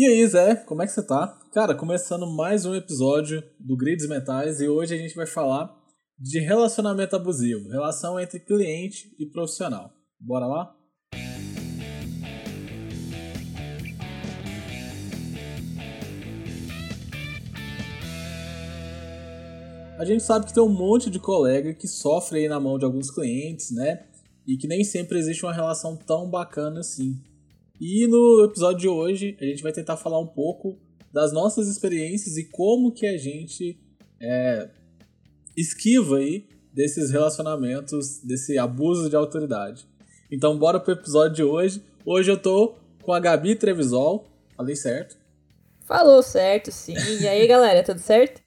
E aí, Zé, como é que você tá? Cara, começando mais um episódio do Grids Mentais e hoje a gente vai falar de relacionamento abusivo, relação entre cliente e profissional. Bora lá? A gente sabe que tem um monte de colega que sofre aí na mão de alguns clientes, né? E que nem sempre existe uma relação tão bacana assim. E no episódio de hoje a gente vai tentar falar um pouco das nossas experiências e como que a gente é, esquiva aí desses relacionamentos, desse abuso de autoridade. Então bora pro episódio de hoje. Hoje eu tô com a Gabi Trevisol. Falei certo? Falou certo, sim. E aí, galera, tudo certo?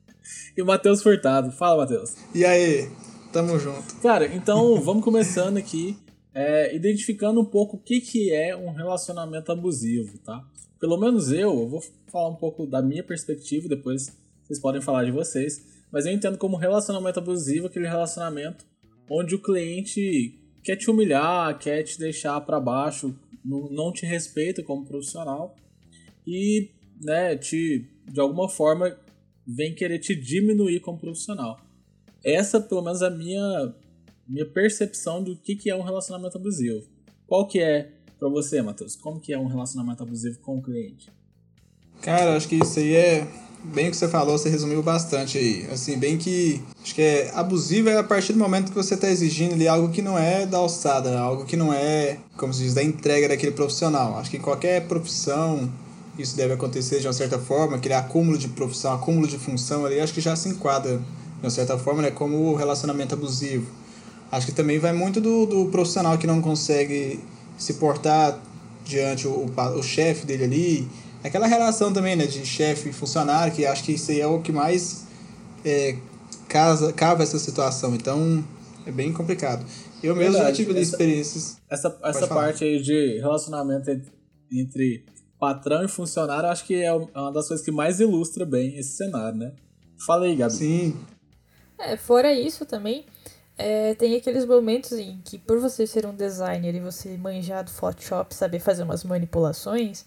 e o Matheus Furtado. Fala, Matheus. E aí? Tamo junto. Cara, então vamos começando aqui é, identificando um pouco o que, que é um relacionamento abusivo, tá? Pelo menos eu, eu vou falar um pouco da minha perspectiva, depois vocês podem falar de vocês, mas eu entendo como relacionamento abusivo aquele relacionamento onde o cliente quer te humilhar, quer te deixar para baixo, não, te respeita como profissional e, né, te de alguma forma vem querer te diminuir como profissional. Essa, pelo menos, é a minha minha percepção do que, que é um relacionamento abusivo. Qual que é para você, Matheus? Como que é um relacionamento abusivo com o cliente? Cara, acho que isso aí é bem o que você falou, você resumiu bastante aí. Assim, bem que acho que é abusivo é a partir do momento que você está exigindo ali algo que não é da alçada, algo que não é, como se diz, da entrega daquele profissional. Acho que em qualquer profissão isso deve acontecer de uma certa forma, aquele acúmulo de profissão, acúmulo de função ali, acho que já se enquadra de uma certa forma, né, como o relacionamento abusivo. Acho que também vai muito do, do profissional que não consegue se portar diante o, o, o chefe dele ali. Aquela relação também, né, de chefe e funcionário, que acho que isso aí é o que mais é, casa, cava essa situação. Então, é bem complicado. Eu mesmo Verdade. já tive essa, experiências. Essa, essa parte aí de relacionamento entre patrão e funcionário, acho que é, é uma das coisas que mais ilustra bem esse cenário, né? Fala aí, Gabi. Sim. É, fora isso também, é, tem aqueles momentos em que, por você ser um designer e você manjar do Photoshop, saber fazer umas manipulações,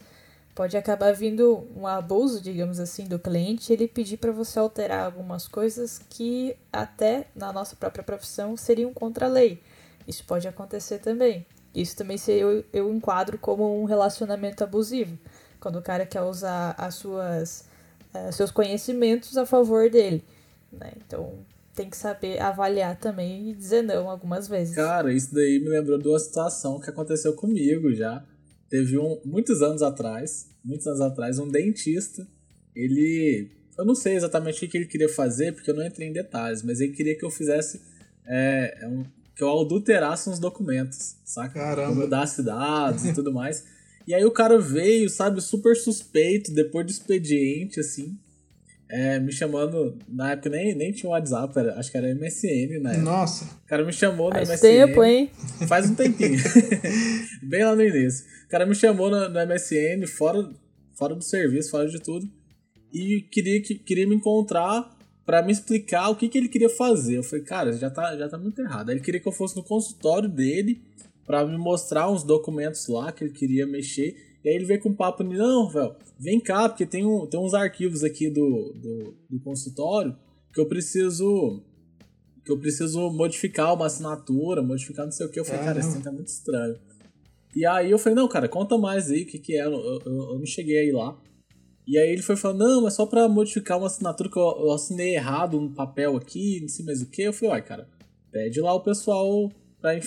pode acabar vindo um abuso, digamos assim, do cliente, ele pedir para você alterar algumas coisas que até na nossa própria profissão seriam contra a lei. Isso pode acontecer também. Isso também eu, eu enquadro como um relacionamento abusivo, quando o cara quer usar as suas uh, seus conhecimentos a favor dele. Né? Então tem que saber avaliar também e dizer não algumas vezes. Cara, isso daí me lembrou de uma situação que aconteceu comigo já. Teve um, muitos anos atrás, muitos anos atrás, um dentista, ele. Eu não sei exatamente o que ele queria fazer, porque eu não entrei em detalhes, mas ele queria que eu fizesse. É, é um, que eu adulterasse uns documentos, saca? Caramba. Eu mudasse dados e tudo mais. E aí o cara veio, sabe, super suspeito, depois do expediente, assim é, me chamando. Na época nem, nem tinha WhatsApp, era, acho que era MSN, né? Nossa. O cara me chamou no Faz MSN. tempo, hein? Faz um tempinho. Bem lá no início. O cara me chamou no, no, MSN, fora, fora do serviço, fora de tudo. E queria, que, queria me encontrar para me explicar o que, que ele queria fazer. Eu falei, cara, já tá, já tá muito errado. Aí ele queria que eu fosse no consultório dele para me mostrar uns documentos lá que ele queria mexer. E aí ele veio com um papo, não, velho, vem cá, porque tem, um, tem uns arquivos aqui do, do, do consultório que eu preciso que eu preciso modificar uma assinatura, modificar não sei o que. Eu falei, é, cara, isso tá muito estranho. E aí eu falei, não, cara, conta mais aí o que, que é. Eu, eu, eu, não cheguei aí lá. E aí ele foi falando, não, é só pra modificar uma assinatura que eu, eu assinei errado um papel aqui, não sei mais o que. Eu falei, uai, cara, pede lá o pessoal pra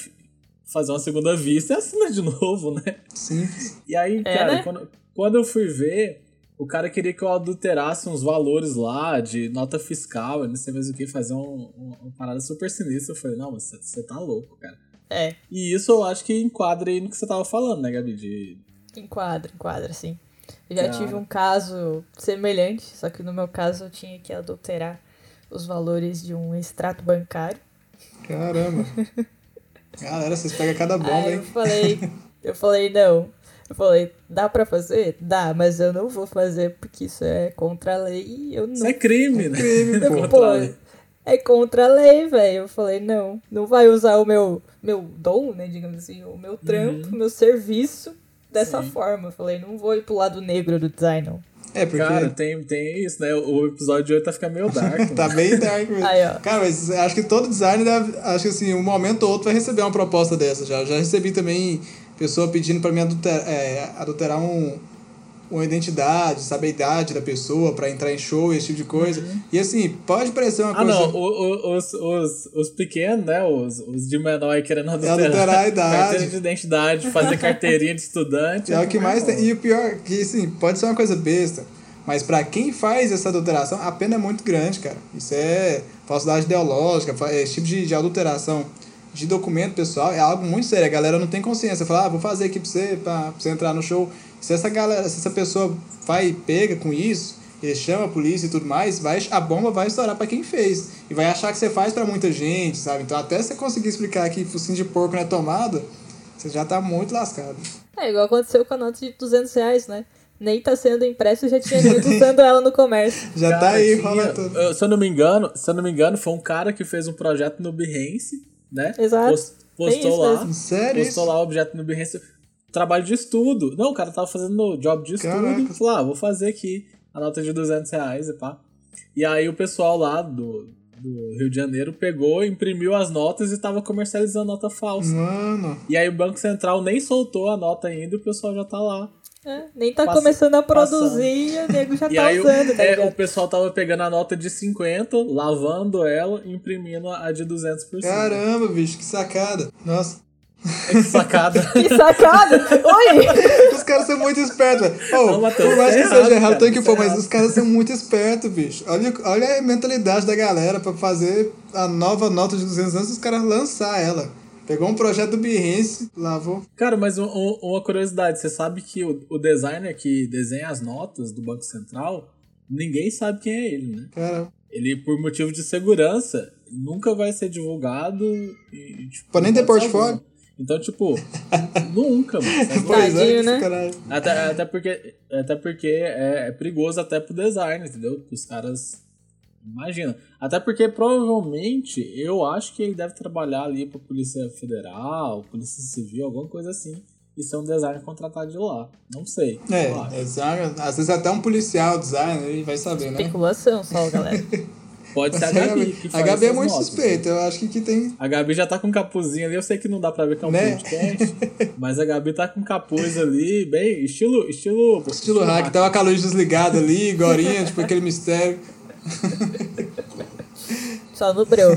fazer uma segunda vista e assina de novo, né? Sim. E aí, é, cara, né? quando, quando eu fui ver, o cara queria que eu adulterasse uns valores lá de nota fiscal, não sei mais o que, fazer um, um, uma parada super sinistra. Eu falei, não, mas você tá louco, cara. É. E isso eu acho que enquadra aí no que você tava falando, né, Gabi? De... Enquadra, enquadra, sim. Eu já cara. tive um caso semelhante, só que no meu caso eu tinha que adulterar os valores de um extrato bancário. Caramba! Galera, vocês pegam cada bomba, Aí hein? Eu falei, eu falei, não. Eu falei, dá pra fazer? Dá, mas eu não vou fazer porque isso é contra a lei eu não. Isso é crime, né? É crime, pô. pô é contra a lei, velho. Eu falei, não, não vai usar o meu, meu dom, né, digamos assim, o meu trampo, uhum. meu serviço dessa forma. Eu falei, não vou ir pro lado negro do design, não. É, porque. Cara, tem, tem isso, né? O episódio de hoje tá ficando meio dark. tá bem dark mesmo. Aí, ó. Cara, mas acho que todo designer deve. Acho que assim, um momento ou outro vai receber uma proposta dessa já. Eu já recebi também pessoa pedindo pra mim adulterar, é, adulterar um, uma identidade, saber a idade da pessoa pra entrar em show, esse tipo de coisa. Uhum. E assim, pode parecer uma Ah, coisa. não, o- o- os, os, os pequenos, né? Os, os de menor querendo adulterar, adulterar a idade. carteira de identidade, fazer carteirinha de estudante. É o que mais tem. E o pior, que assim, pode ser uma coisa besta, mas pra quem faz essa adulteração, a pena é muito grande, cara. Isso é falsidade ideológica, esse tipo de, de adulteração de documento pessoal é algo muito sério. A galera não tem consciência. Fala, ah, vou fazer aqui pra você, pra, pra você entrar no show. Se essa galera, se essa pessoa vai e pega com isso, ele chama a polícia e tudo mais, vai, a bomba vai estourar pra quem fez. E vai achar que você faz pra muita gente, sabe? Então até você conseguir explicar que focinho de porco não é tomada, você já tá muito lascado. É igual aconteceu com a nota de 200 reais, né? Nem tá sendo impresso e já tinha gente usando ela no comércio. Já tá Cara, aí tinha- rolando tudo. Se eu não me engano, se eu não me engano, foi um cara que fez um projeto no Behance, né? Exato. Post- postou lá. mesmo. Sério Postou isso? lá o objeto no Behance. Trabalho de estudo. Não, o cara tava fazendo job de estudo. Caraca. Falou, ah, vou fazer aqui a nota de 200 reais e pá. E aí o pessoal lá do, do Rio de Janeiro pegou, imprimiu as notas e tava comercializando nota falsa. Mano. E aí o Banco Central nem soltou a nota ainda e o pessoal já tá lá. É, nem tá Passa- começando a produzir e o nego já E tá aí o- usando, tá é, o pessoal tava pegando a nota de 50, lavando ela e imprimindo a de 200 por cima. Caramba, bicho, que sacada. Nossa. Que sacada. Que sacada! Oi! Os caras são muito espertos, velho. Por mais tá que errado, seja errado, tem que tá pôr, mas errado. os caras são muito espertos, bicho. Olha, olha a mentalidade da galera pra fazer a nova nota de 200 anos, os caras lançar ela. Pegou um projeto do Behance, lavou. Cara, mas um- um- uma curiosidade, você sabe que o, o designer que desenha as notas do Banco Central, ninguém sabe quem é ele, né? Cara, Ele, por motivo de segurança, nunca vai ser divulgado e, tipo, Pô, nem ter portfólio. alguma. Então, tipo, nunca, mano. sabe? pois é, Tadinho, que né? Até, até porque, até porque é, é perigoso até pro design, entendeu? Os caras. Imagina. Até porque provavelmente eu acho que ele deve trabalhar ali pra Polícia Federal, Polícia Civil, alguma coisa assim. E ser um designer contratado de lá. Não sei. É, é, às vezes até um policial, designer, vai saber, né? Especulação só, galera. Pode ser a Mas a Gabi. Que a Gabi é muito notas, suspeita, eu acho que, que tem. A Gabi já tá com um capuzinho ali, eu sei que não dá pra ver que é um Né? podcast, mas a Gabi tá com capuz ali, bem, estilo. Estilo, Estilo hack, tava com a luz desligada ali, gorinha, tipo aquele mistério. Só no breu.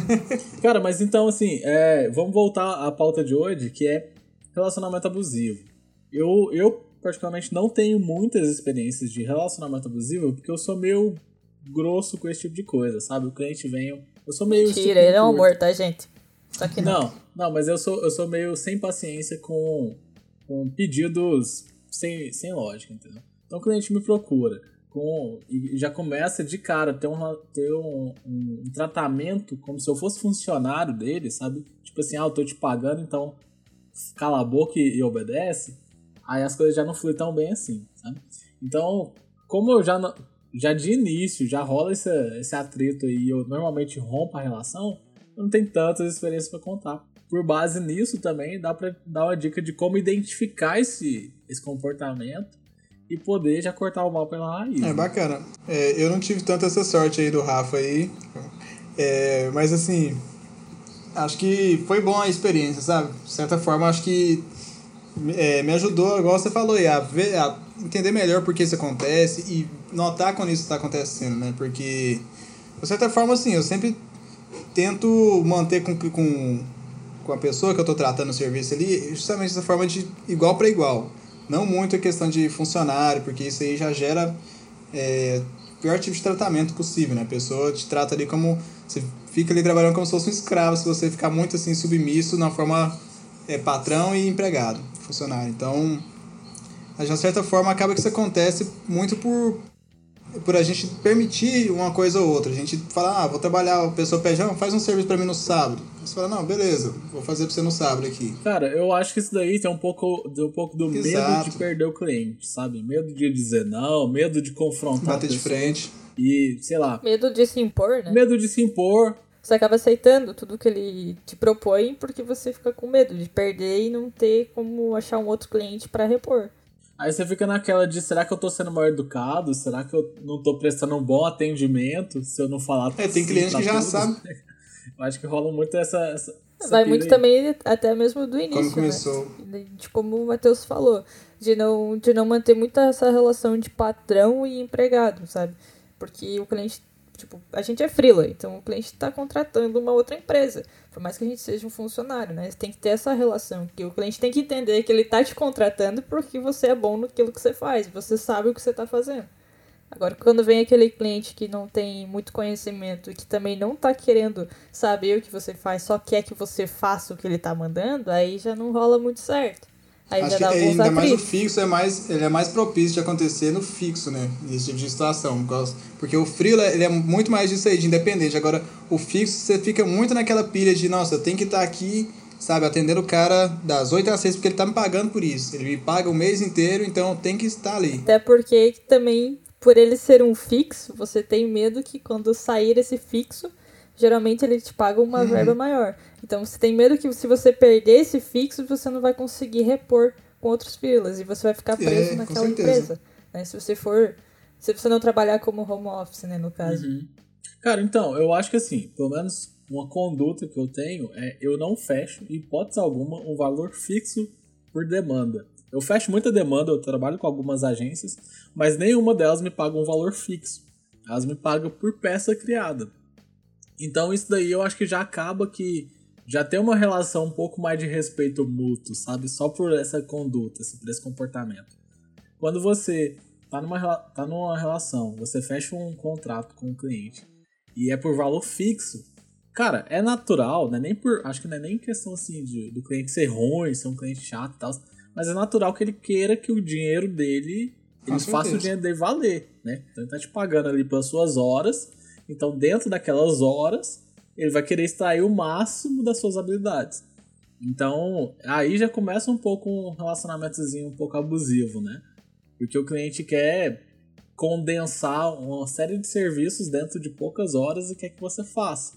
Cara, mas então, assim, é, vamos voltar à pauta de hoje, que é relacionamento abusivo. Eu, eu, particularmente, não tenho muitas experiências de relacionamento abusivo, porque eu sou meio grosso com esse tipo de coisa, sabe? O cliente vem, eu, sou meio... Mentira, ele é um amor, tá, gente? Só que não. Não, não, mas eu sou, eu sou meio sem paciência com, com pedidos sem, sem lógica, entendeu? Então o cliente me procura com, e já começa de cara ter, um, ter um, um, um tratamento como se eu fosse funcionário dele, sabe? Tipo assim, ah, eu tô te pagando, então cala a boca e, e obedece. Aí as coisas já não fluem tão bem assim, sabe? Então, como eu já, não- já de início já rola esse, esse atrito aí e eu normalmente rompo a relação, eu não tenho tantas experiências pra contar. Por base nisso também, dá pra dar uma dica de como identificar esse, esse comportamento e poder já cortar o mal pela raiz. É né? bacana. É, eu não tive tanta essa sorte aí do Rafa aí. É, mas assim, acho que foi bom a experiência, sabe? De certa forma, acho que é, me ajudou, igual você falou, a, ver, a entender melhor por que isso acontece e notar quando isso está acontecendo, né? Porque, de certa forma, assim, eu sempre tento manter com, com, com a pessoa que eu estou tratando o serviço ali, justamente essa forma de igual para igual. Não muito a questão de funcionário, porque isso aí já gera é, o pior tipo de tratamento possível, né? A pessoa te trata ali como. Você fica ali trabalhando como se fosse um escravo, se você ficar muito assim submisso na forma é, patrão e empregado, funcionário. Então, de uma certa forma, acaba que isso acontece muito por, por a gente permitir uma coisa ou outra. A gente fala, ah, vou trabalhar, a pessoa pede, ah, faz um serviço pra mim no sábado. Você fala, não, beleza, vou fazer pra você no sábado aqui. Cara, eu acho que isso daí tem um pouco, tem um pouco do medo Exato. de perder o cliente, sabe? Medo de dizer não, medo de confrontar a Bater de frente. E, sei lá, Medo de se impor, né? medo de se impor. Você acaba aceitando tudo que ele te propõe porque você fica com medo de perder e não ter como achar um outro cliente pra repor. Aí você fica naquela de será que eu tô sendo mal educado? Será que eu não tô prestando um bom atendimento se eu não falar É, tem cliente que já tudo? sabe. Eu acho que rola muito essa. essa, essa Vai muito aí. também até mesmo do início, Quando começou. né? De como o Matheus falou, de não, de não manter muito essa relação de patrão e empregado, sabe? Porque o cliente, tipo, a gente é freela, então o cliente está contratando uma outra empresa. Por mais que a gente seja um funcionário, né? Tem que ter essa relação, que o cliente tem que entender que ele tá te contratando porque você é bom naquilo que você faz, você sabe o que você tá fazendo. Agora, quando vem aquele cliente que não tem muito conhecimento e que também não tá querendo saber o que você faz, só quer que você faça o que ele tá mandando, aí já não rola muito certo. Aí Acho que dá é, ainda mais o fixo é mais, ele é mais propício de acontecer no fixo, né? Nesse tipo de situação. Porque o freela, ele é muito mais disso aí, de independente. Agora, o fixo, você fica muito naquela pilha de, nossa, eu tenho que estar aqui, sabe, atendendo o cara das 8 às 6, porque ele tá me pagando por isso. Ele me paga o mês inteiro, então tenho que estar ali. Até porque também, por ele ser um fixo, você tem medo que quando sair esse fixo, geralmente ele te paga uma Uhum. verba maior. Então você tem medo que se você perder esse fixo, você não vai conseguir repor com outros filas e você vai ficar preso É, naquela empresa. né? Se você for. Se você não trabalhar como home office, né, no caso. Uhum. Cara, então, eu acho que assim, pelo menos uma conduta que eu tenho é eu não fecho, em hipótese alguma, um valor fixo por demanda. Eu fecho muita demanda, eu trabalho com algumas agências, mas nenhuma delas me paga um valor fixo. Elas me pagam por peça criada. Então isso daí eu acho que já acaba que já tem uma relação um pouco mais de respeito mútuo, sabe? Só por essa conduta, por esse comportamento. Quando você tá numa, tá numa relação, você fecha um contrato com o cliente e é por valor fixo, cara, é natural, né? Nem por, acho que não é nem questão assim de, do cliente ser ruim, ser um cliente chato e tal, mas é natural que ele queira que o dinheiro dele, ele faça o dinheiro dele valer, né? Então ele tá te pagando ali pelas suas horas, então dentro daquelas horas, ele vai querer extrair o máximo das suas habilidades. Então, aí já começa um pouco um relacionamentozinho um pouco abusivo, né? Porque o cliente quer condensar uma série de serviços dentro de poucas horas e quer que você faça.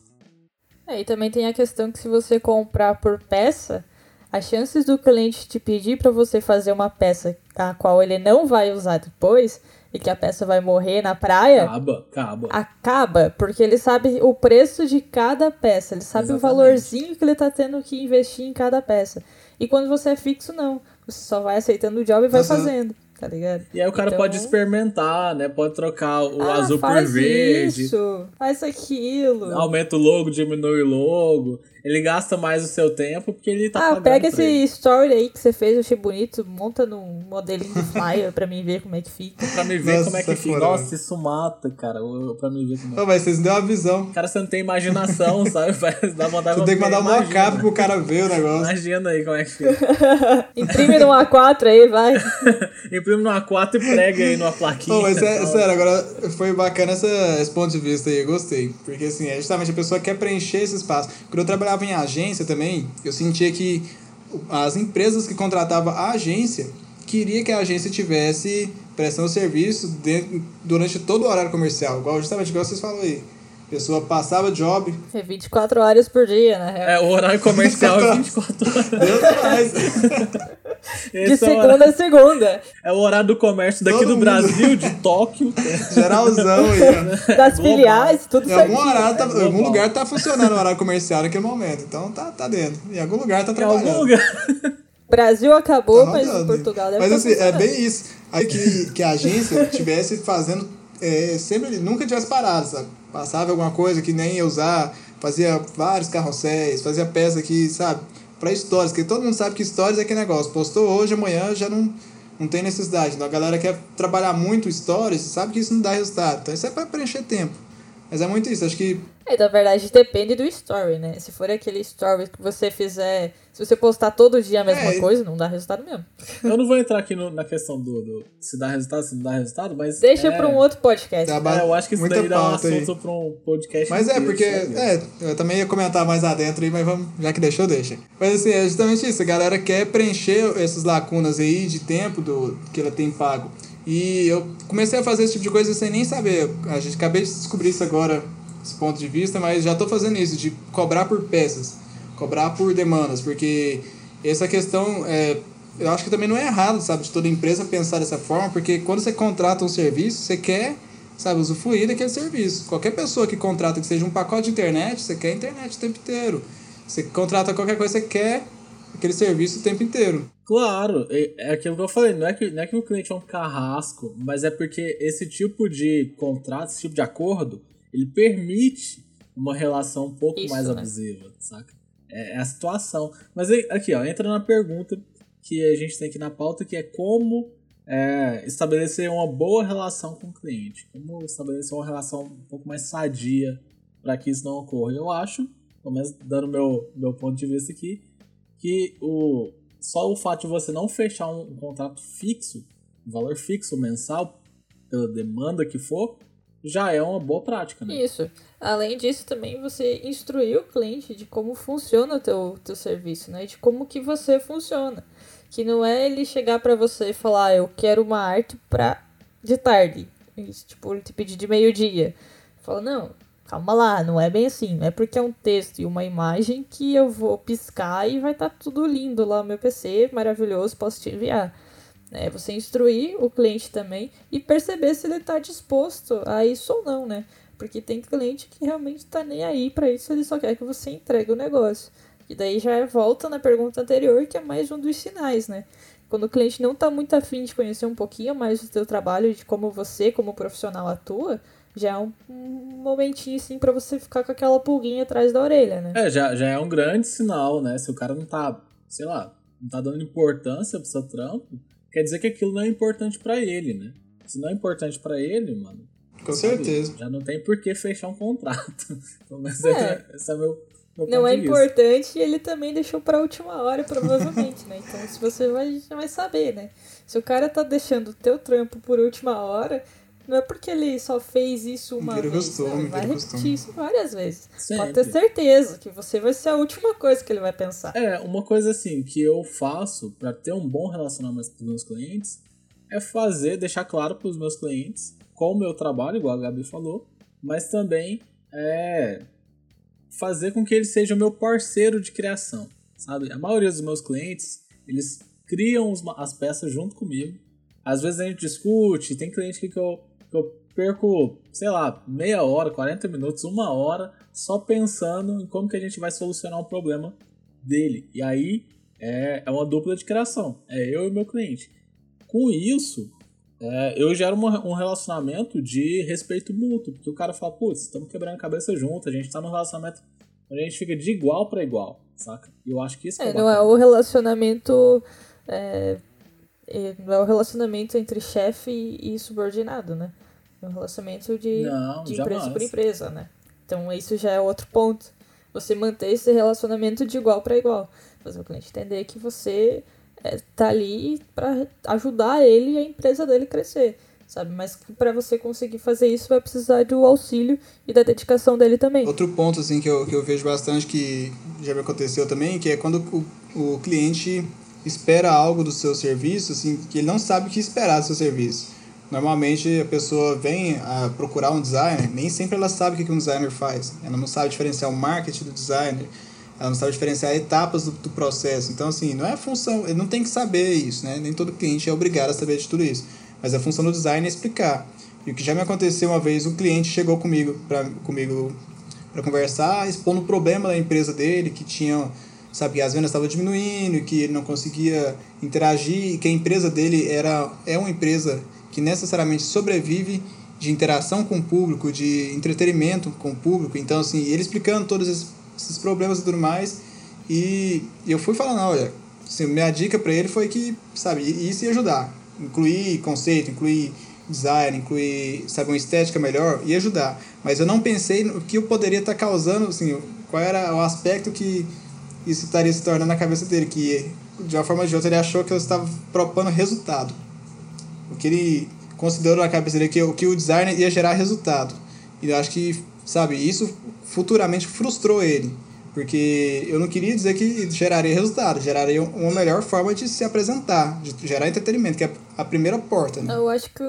É, e também tem a questão que se você comprar por peça, as chances do cliente te pedir para você fazer uma peça a qual ele não vai usar depois e que a peça vai morrer na praia, Acaba, acaba. acaba, porque ele sabe o preço de cada peça, ele sabe Exatamente. o valorzinho que ele tá tendo que investir em cada peça. E quando você é fixo, não. Você só vai aceitando o job e vai Nossa. fazendo, tá ligado? E aí o cara Então- pode experimentar, né? Pode trocar o Ah, azul por faz verde. Isso, faz aquilo. Aumenta o logo, diminui o logo. Ele gasta mais o seu tempo porque ele tá ah, pagando pega esse ele. story aí que você fez, eu achei bonito, monta num modelinho de flyer pra mim ver como é que fica. Pra me ver Nossa, como é que fica. fora. Nossa, isso mata, cara. Pra me ver como é. Ô, mas vocês me deu uma visão. Cara, você não tem imaginação, sabe? Vai dar vontade Tu tem que mandar um Imagina. mockup pro cara ver o negócio. Imagina aí como é que fica. Imprime no A4 aí, vai. Imprime no A4 e prega aí numa plaquinha. Ô, mas é, sério, agora foi bacana essa, esse ponto de vista aí, eu gostei. Porque assim, é justamente a pessoa quer preencher esse espaço. Quando eu trabalhava em agência também, eu sentia que as empresas que contratavam a agência queria que a agência tivesse prestando serviço dentro, durante todo o horário comercial, igual justamente igual vocês falaram aí. A pessoa passava job, É 24 horas por dia, na real. É, o horário comercial é 24 horas. Deus mais. De Esse é o, segunda horário, a segunda. é o horário do comércio daqui Todo do mundo. Brasil, de Tóquio. Geralzão aí, ó. Das Global. filiais, tudo Em algum, horário tá, É em algum lugar tá funcionando o horário comercial naquele momento. Então tá, tá dentro. Em algum lugar tá Em trabalhando. algum lugar. Brasil acabou, Tá mas rodando. Portugal deve Mas tá assim, é funcionando. bem isso. Aí que, que a agência tivesse fazendo. é, sempre, nunca tivesse parado, sabe? Passava alguma coisa que nem ia usar, fazia vários carrosséis, fazia peça que, sabe? Pra stories, porque todo mundo sabe que stories é aquele negócio. Postou hoje, amanhã já não, não tem necessidade. Então a galera quer trabalhar muito stories, sabe que isso não dá resultado. Então isso é pra preencher tempo. Mas é muito isso, acho que É, na verdade, depende do story, né? Se for aquele story que você fizer. Se você postar todo dia a mesma É, coisa, não dá resultado mesmo. Eu não vou entrar aqui no- na questão do, do se dá resultado, se não dá resultado, mas. Deixa é, pra um outro podcast. Dá É, eu acho que isso daí dá um pauta aí. assunto pra um podcast. Mas é, porque. É, eu também ia comentar mais adentro aí, mas vamos, já que deixou, deixa. Mas assim, é justamente isso. A galera quer preencher essas lacunas aí de tempo do que ela tem pago. E eu comecei a fazer esse tipo de coisa sem nem saber. A gente acabei de descobrir isso agora, esse ponto de vista, mas já tô fazendo isso, de cobrar por peças, cobrar por demandas, porque essa questão é. eu acho que também não é errado, sabe, de toda empresa pensar dessa forma, porque quando você contrata um serviço, você quer, sabe, usufruir daquele serviço. Qualquer pessoa que contrata que seja um pacote de internet, você quer internet o tempo inteiro. Você contrata qualquer coisa, você quer aquele serviço o tempo inteiro. Claro, é aquilo que eu falei, não é que, não é que o cliente é um carrasco, mas é porque esse tipo de contrato, esse tipo de acordo, ele permite uma relação um pouco Isso, mais né? abusiva, saca? É, é, a situação. Mas aqui, ó, entra na pergunta que a gente tem aqui na pauta, que é como é, estabelecer uma boa relação com o cliente. Como estabelecer uma relação um pouco mais sadia para que isso não ocorra. Eu acho, pelo menos dando meu meu ponto de vista aqui, que o, só o fato de você não fechar um, um contrato fixo, valor fixo mensal, pela demanda que for, já é uma boa prática, né? Isso. Além disso, também você instruir o cliente de como funciona o teu, teu serviço, né? De como que você funciona. Que não é ele chegar para você e falar, ah, eu quero uma arte pra de tarde. Isso, tipo, ele te pedir de meio-dia. Fala, não, calma lá, não é bem assim. Não é porque é um texto e uma imagem que eu vou piscar e vai estar tá tudo lindo lá no meu PC, maravilhoso, posso te enviar. É você instruir o cliente também e perceber se ele está disposto a isso ou não, né? Porque tem cliente que realmente está nem aí para isso, ele só quer que você entregue o negócio. E daí já volta na pergunta anterior, que é mais um dos sinais, né? Quando o cliente não está muito afim de conhecer um pouquinho mais do seu trabalho, de como você, como profissional, atua, já é um, momentinho assim para você ficar com aquela pulguinha atrás da orelha, né? É, já, já é um grande sinal, né? Se o cara não tá, sei lá, não tá dando importância pro seu trampo, quer dizer que aquilo não é importante para ele, né? Se não é importante para ele, mano. Com certeza. Já não tem por que fechar um contrato. Mas é. é, esse é meu. meu não é importante e ele também deixou pra última hora, provavelmente, né? Então, se você vai, vai saber, né? Se o cara tá deixando o teu trampo por última hora, não é porque ele só fez isso uma vez. Costume, ele vai repetir costume. isso várias vezes. Sempre. Pode ter certeza que você vai ser a última coisa que ele vai pensar. É, uma coisa assim que eu faço para ter um bom relacionamento com os meus clientes é fazer, deixar claro para os meus clientes qual o meu trabalho, igual a Gabi falou, mas também é fazer com que ele seja o meu parceiro de criação, sabe? A maioria dos meus clientes, eles criam as peças junto comigo. Às vezes a gente discute, tem cliente que eu que eu perco, sei lá, meia hora, 40 minutos, uma hora, só pensando em como que a gente vai solucionar um problema dele. E aí é, é uma dupla de criação, é eu e meu cliente. Com isso, é, eu gero uma, um relacionamento de respeito mútuo, porque o cara fala, putz, estamos quebrando a cabeça junto, a gente está num relacionamento onde a gente fica de igual para igual, saca? E eu acho que isso é, é Não é o relacionamento é, não é o relacionamento entre chefe e subordinado, né? É um relacionamento de, não, de empresa por empresa, né? Então isso já é outro ponto. Você manter esse relacionamento de igual para igual. Fazer o cliente entender que você é, tá ali para ajudar ele e a empresa dele crescer, sabe? Mas para você conseguir fazer isso vai precisar do auxílio e da dedicação dele também. Outro ponto assim que eu, que eu vejo bastante que já me aconteceu também, que é quando o, o cliente espera algo do seu serviço, assim, que ele não sabe o que esperar do seu serviço. Normalmente a pessoa vem a procurar um designer, nem sempre ela sabe o que um designer faz. Ela não sabe diferenciar o marketing do designer, ela não sabe diferenciar etapas do, do processo. Então, assim, não é função, ele não tem que saber isso, né? Nem todo cliente é obrigado a saber de tudo isso. Mas a função do designer é explicar. E o que já me aconteceu uma vez, um cliente chegou comigo para comigo para conversar, expondo o problema da empresa dele, que tinha sabe que as vendas estavam diminuindo, que ele não conseguia interagir, que a empresa dele era é uma empresa que necessariamente sobrevive de interação com o público, de entretenimento com o público. Então, assim, ele explicando todos esses, problemas e tudo mais, e eu fui falando, olha, assim, minha dica para ele foi que, sabe, isso ia ajudar. Incluir conceito, incluir design, incluir, sabe, uma estética melhor, ia ajudar. Mas eu não pensei no que eu poderia estar causando, assim, qual era o aspecto que isso estaria se tornando na cabeça dele, que de uma forma ou de outra ele achou que eu estava propondo resultado. O que ele considerou na cabeça dele que, que o design ia gerar resultado. E eu acho que, sabe, isso futuramente frustrou ele. Porque eu não queria dizer que geraria resultado, geraria uma melhor forma de se apresentar, de gerar entretenimento, que é a primeira porta. Né? Eu acho que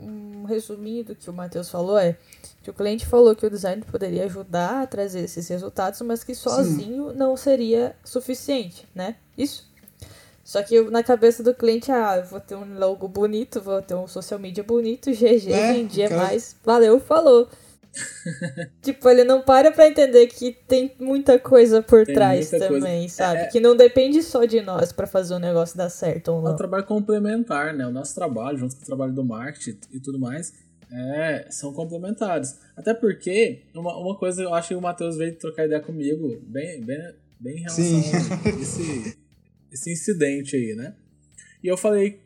um resuminho do que o Matheus falou é que o cliente falou que o design poderia ajudar a trazer esses resultados, mas que sozinho Sim. não seria suficiente, né? Isso. Só que na cabeça do cliente, ah, eu vou ter um logo bonito, vou ter um social media bonito, GG, é, vendi cara... mais, valeu, falou. tipo, ele não para pra entender que tem muita coisa por tem trás também, coisa. sabe? É, que não depende só de nós para fazer o negócio dar certo ou não. É um trabalho complementar, né? O nosso trabalho, junto com o trabalho do marketing e tudo mais, é, são complementares. Até porque, uma, uma coisa eu acho que o Matheus veio trocar ideia comigo, bem, bem, bem em relação a esse, esse incidente aí, né? E eu falei,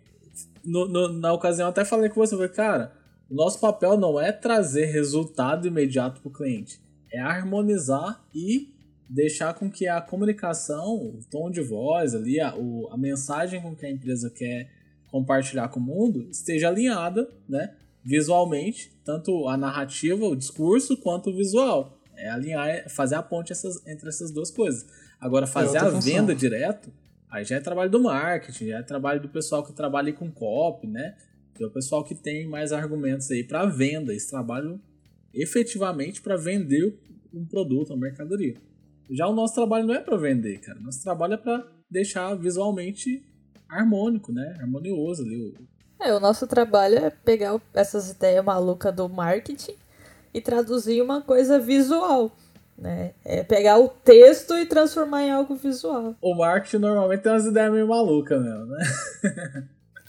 no, no, na ocasião até falei com você, falei, cara, o nosso papel não é trazer resultado imediato para o cliente, é harmonizar e deixar com que a comunicação, o tom de voz ali, a, o, a mensagem com que a empresa quer compartilhar com o mundo esteja alinhada, né? Visualmente, tanto a narrativa, o discurso, quanto o visual. É alinhar, é fazer a ponte essas, entre essas duas coisas. Agora, fazer é a função. venda direto, aí já é trabalho do marketing, já é trabalho do pessoal que trabalha com copy, né? que é o pessoal que tem mais argumentos aí para venda, esse trabalho efetivamente para vender um produto, uma mercadoria. Já o nosso trabalho não é para vender, cara. Nosso trabalho é para deixar visualmente harmônico, né? Harmonioso ali. É, o nosso trabalho é pegar essas ideias malucas do marketing e traduzir uma coisa visual. Né? É pegar o texto e transformar em algo visual. O marketing normalmente tem umas ideias meio malucas mesmo, né?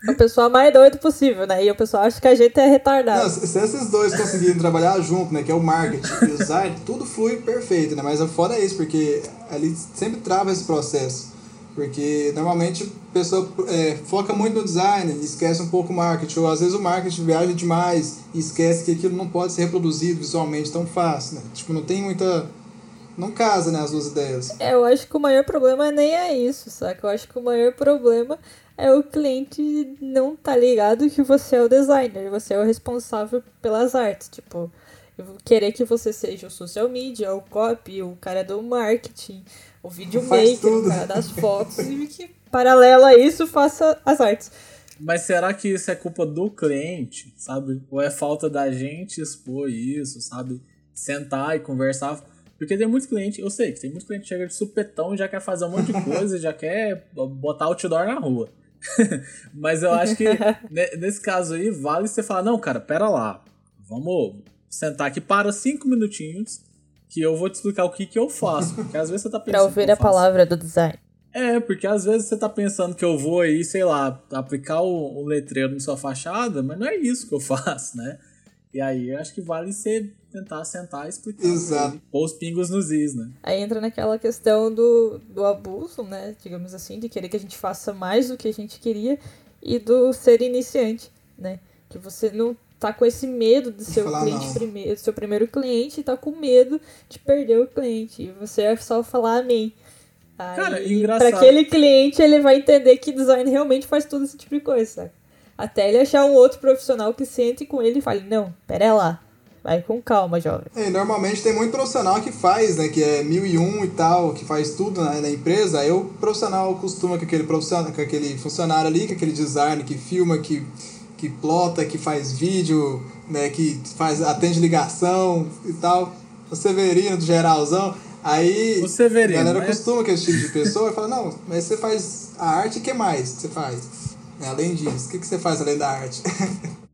o pessoal mais doido possível, né? E o pessoal acha que a gente é retardado. Não, se esses dois conseguirem trabalhar junto, né? Que é o marketing e o design, tudo flui perfeito, né? Mas fora é isso, porque ali sempre trava esse processo. Porque normalmente a pessoa é, foca muito no design e esquece um pouco o marketing. Ou às vezes o marketing viaja demais e esquece que aquilo não pode ser reproduzido visualmente tão fácil, né? Tipo, não tem muita não casa, né, as duas ideias. É, eu acho que o maior problema nem é isso, saca? Eu acho que o maior problema é o cliente não tá ligado que você é o designer, você é o responsável pelas artes, tipo, querer que você seja o social media, o copy, o cara do marketing, o videomaker, o cara das fotos e que paralelo a isso faça as artes. Mas será que isso é culpa do cliente, sabe? Ou é falta da gente expor isso, sabe? Sentar e conversar porque tem muitos clientes, eu sei que tem muitos clientes que chegam de supetão e já quer fazer um monte de coisa, já quer botar outdoor na rua. Mas eu acho que nesse caso aí, vale você falar, não, cara, pera lá. Vamos sentar aqui para cinco minutinhos que eu vou te explicar o que, que eu faço. Porque às vezes você tá pensando. pra ouvir a palavra do design. É, porque às vezes você tá pensando que eu vou aí, sei lá, aplicar o, o letreiro na sua fachada, mas não é isso que eu faço, né? E aí eu acho que vale você tentar sentar e explicar. Exato. Pôr os pingos nos is, né? Aí entra naquela questão do, do abuso, né? Digamos assim, de querer que a gente faça mais do que a gente queria e do ser iniciante, né? Que você não tá com esse medo de ser o cliente primeiro, seu primeiro cliente e tá com medo de perder o cliente. E você é só falar amém. Aí, Cara, engraçado. Pra aquele cliente, ele vai entender que design realmente faz todo esse tipo de coisa, sabe? Até ele achar um outro profissional que sente com ele e fale, não, pera lá, Vai com calma, jovem. É, normalmente tem muito profissional que faz, né? Que é mil e um e tal, que faz tudo na, na empresa. Aí o profissional costuma com aquele profissional, com aquele funcionário ali, com aquele design que filma, que, que plota, que faz vídeo, né? Que faz, atende ligação e tal. O Severino do geralzão. Aí o Severino, a galera mas... costuma com esse tipo de pessoa e fala, não, mas você faz a arte, o que mais você faz? Além disso, o que, que você faz além da arte?